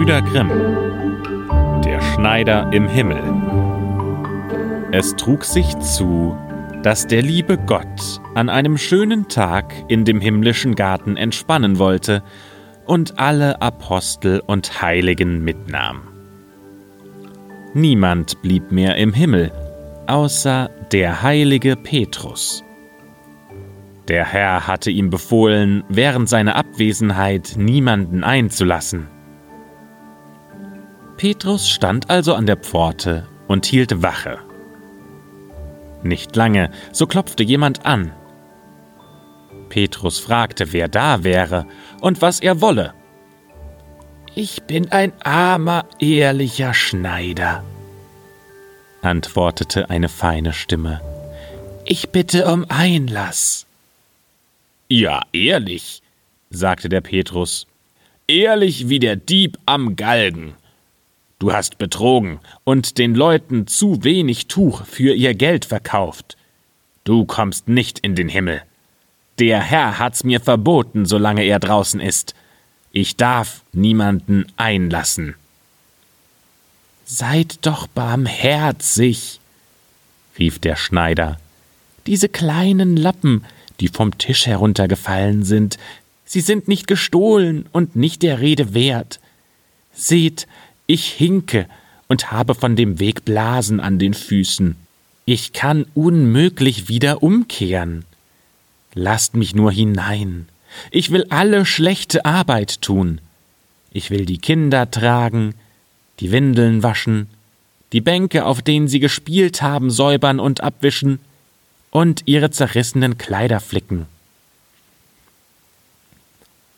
Brüder Grimm Der Schneider im Himmel Es trug sich zu, dass der liebe Gott an einem schönen Tag in dem himmlischen Garten entspannen wollte und alle Apostel und Heiligen mitnahm. Niemand blieb mehr im Himmel, außer der heilige Petrus. Der Herr hatte ihm befohlen, während seiner Abwesenheit niemanden einzulassen. Petrus stand also an der Pforte und hielt Wache. Nicht lange, so klopfte jemand an. Petrus fragte, wer da wäre und was er wolle. Ich bin ein armer, ehrlicher Schneider, antwortete eine feine Stimme. Ich bitte um Einlass. Ja, ehrlich, sagte der Petrus, ehrlich wie der Dieb am Galgen. Du hast betrogen und den Leuten zu wenig Tuch für ihr Geld verkauft. Du kommst nicht in den Himmel. Der Herr hat's mir verboten, solange er draußen ist. Ich darf niemanden einlassen. Seid doch barmherzig, rief der Schneider. Diese kleinen Lappen, die vom Tisch heruntergefallen sind. Sie sind nicht gestohlen und nicht der Rede wert. Seht, ich hinke und habe von dem Weg Blasen an den Füßen. Ich kann unmöglich wieder umkehren. Lasst mich nur hinein. Ich will alle schlechte Arbeit tun. Ich will die Kinder tragen, die Windeln waschen, die Bänke, auf denen sie gespielt haben, säubern und abwischen, und ihre zerrissenen Kleider flicken.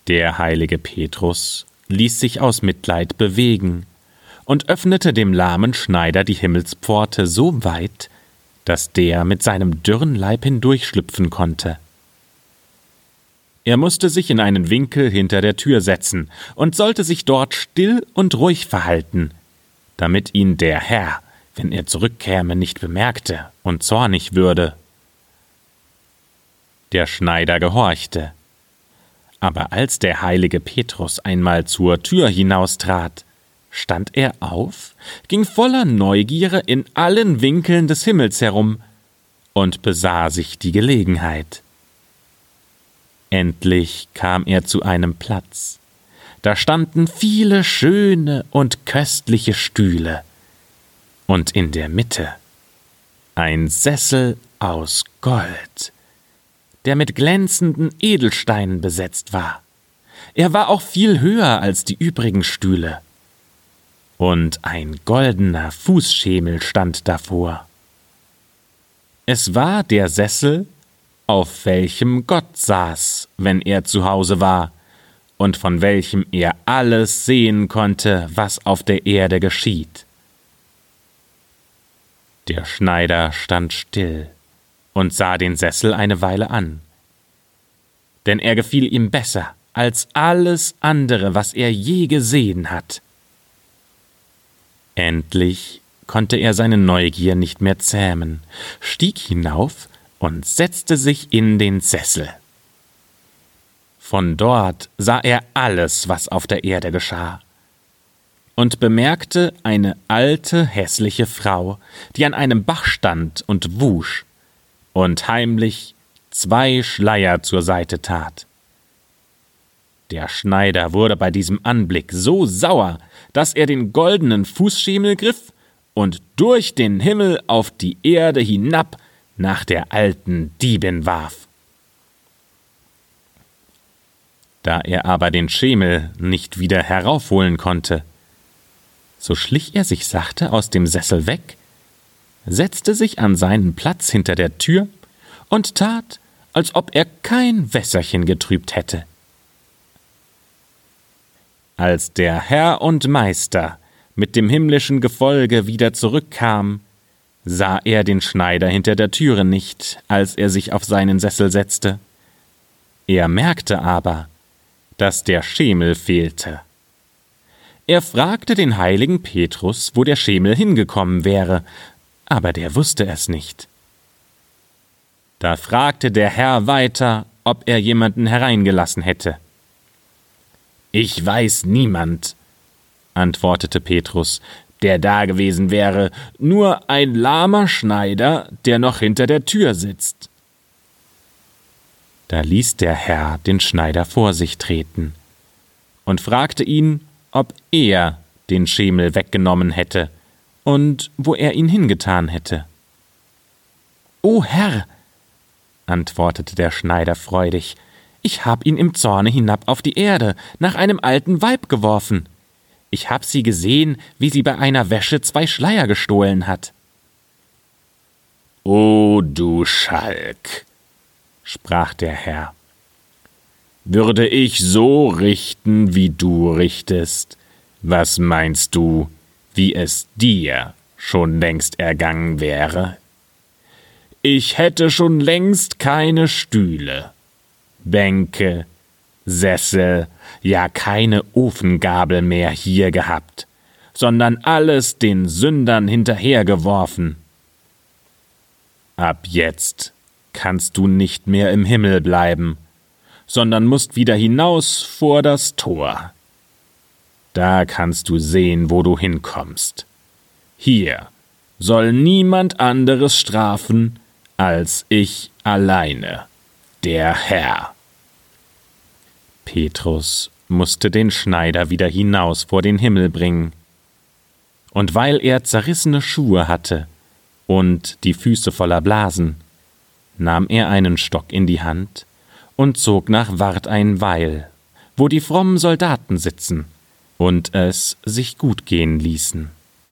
Der heilige Petrus ließ sich aus Mitleid bewegen und öffnete dem lahmen Schneider die Himmelspforte so weit, dass der mit seinem dürren Leib hindurchschlüpfen konnte. Er musste sich in einen Winkel hinter der Tür setzen und sollte sich dort still und ruhig verhalten, damit ihn der Herr, wenn er zurückkäme, nicht bemerkte und zornig würde. Der Schneider gehorchte. Aber als der heilige Petrus einmal zur Tür hinaustrat, stand er auf, ging voller Neugierde in allen Winkeln des Himmels herum und besah sich die Gelegenheit. Endlich kam er zu einem Platz. Da standen viele schöne und köstliche Stühle, und in der Mitte ein Sessel aus Gold der mit glänzenden Edelsteinen besetzt war. Er war auch viel höher als die übrigen Stühle. Und ein goldener Fußschemel stand davor. Es war der Sessel, auf welchem Gott saß, wenn er zu Hause war, und von welchem er alles sehen konnte, was auf der Erde geschieht. Der Schneider stand still und sah den Sessel eine Weile an. Denn er gefiel ihm besser als alles andere, was er je gesehen hat. Endlich konnte er seine Neugier nicht mehr zähmen, stieg hinauf und setzte sich in den Sessel. Von dort sah er alles, was auf der Erde geschah, und bemerkte eine alte, hässliche Frau, die an einem Bach stand und wusch, und heimlich zwei Schleier zur Seite tat. Der Schneider wurde bei diesem Anblick so sauer, dass er den goldenen Fußschemel griff und durch den Himmel auf die Erde hinab nach der alten Diebin warf. Da er aber den Schemel nicht wieder heraufholen konnte, so schlich er sich sachte aus dem Sessel weg, setzte sich an seinen Platz hinter der Tür und tat, als ob er kein Wässerchen getrübt hätte. Als der Herr und Meister mit dem himmlischen Gefolge wieder zurückkam, sah er den Schneider hinter der Türe nicht, als er sich auf seinen Sessel setzte. Er merkte aber, dass der Schemel fehlte. Er fragte den heiligen Petrus, wo der Schemel hingekommen wäre, aber der wusste es nicht. Da fragte der Herr weiter, ob er jemanden hereingelassen hätte. Ich weiß niemand, antwortete Petrus, der dagewesen wäre, nur ein lahmer Schneider, der noch hinter der Tür sitzt. Da ließ der Herr den Schneider vor sich treten und fragte ihn, ob er den Schemel weggenommen hätte und wo er ihn hingetan hätte. O Herr, antwortete der Schneider freudig, ich hab ihn im Zorne hinab auf die Erde, nach einem alten Weib geworfen. Ich hab sie gesehen, wie sie bei einer Wäsche zwei Schleier gestohlen hat. O du Schalk, sprach der Herr, würde ich so richten, wie du richtest, was meinst du, wie es dir schon längst ergangen wäre? Ich hätte schon längst keine Stühle, Bänke, Sessel, ja keine Ofengabel mehr hier gehabt, sondern alles den Sündern hinterhergeworfen. Ab jetzt kannst du nicht mehr im Himmel bleiben, sondern musst wieder hinaus vor das Tor. Da kannst du sehen, wo du hinkommst. Hier soll niemand anderes strafen als ich alleine, der Herr. Petrus musste den Schneider wieder hinaus vor den Himmel bringen. Und weil er zerrissene Schuhe hatte und die Füße voller Blasen, nahm er einen Stock in die Hand und zog nach Wart ein Weil, wo die frommen Soldaten sitzen und es sich gut gehen ließen.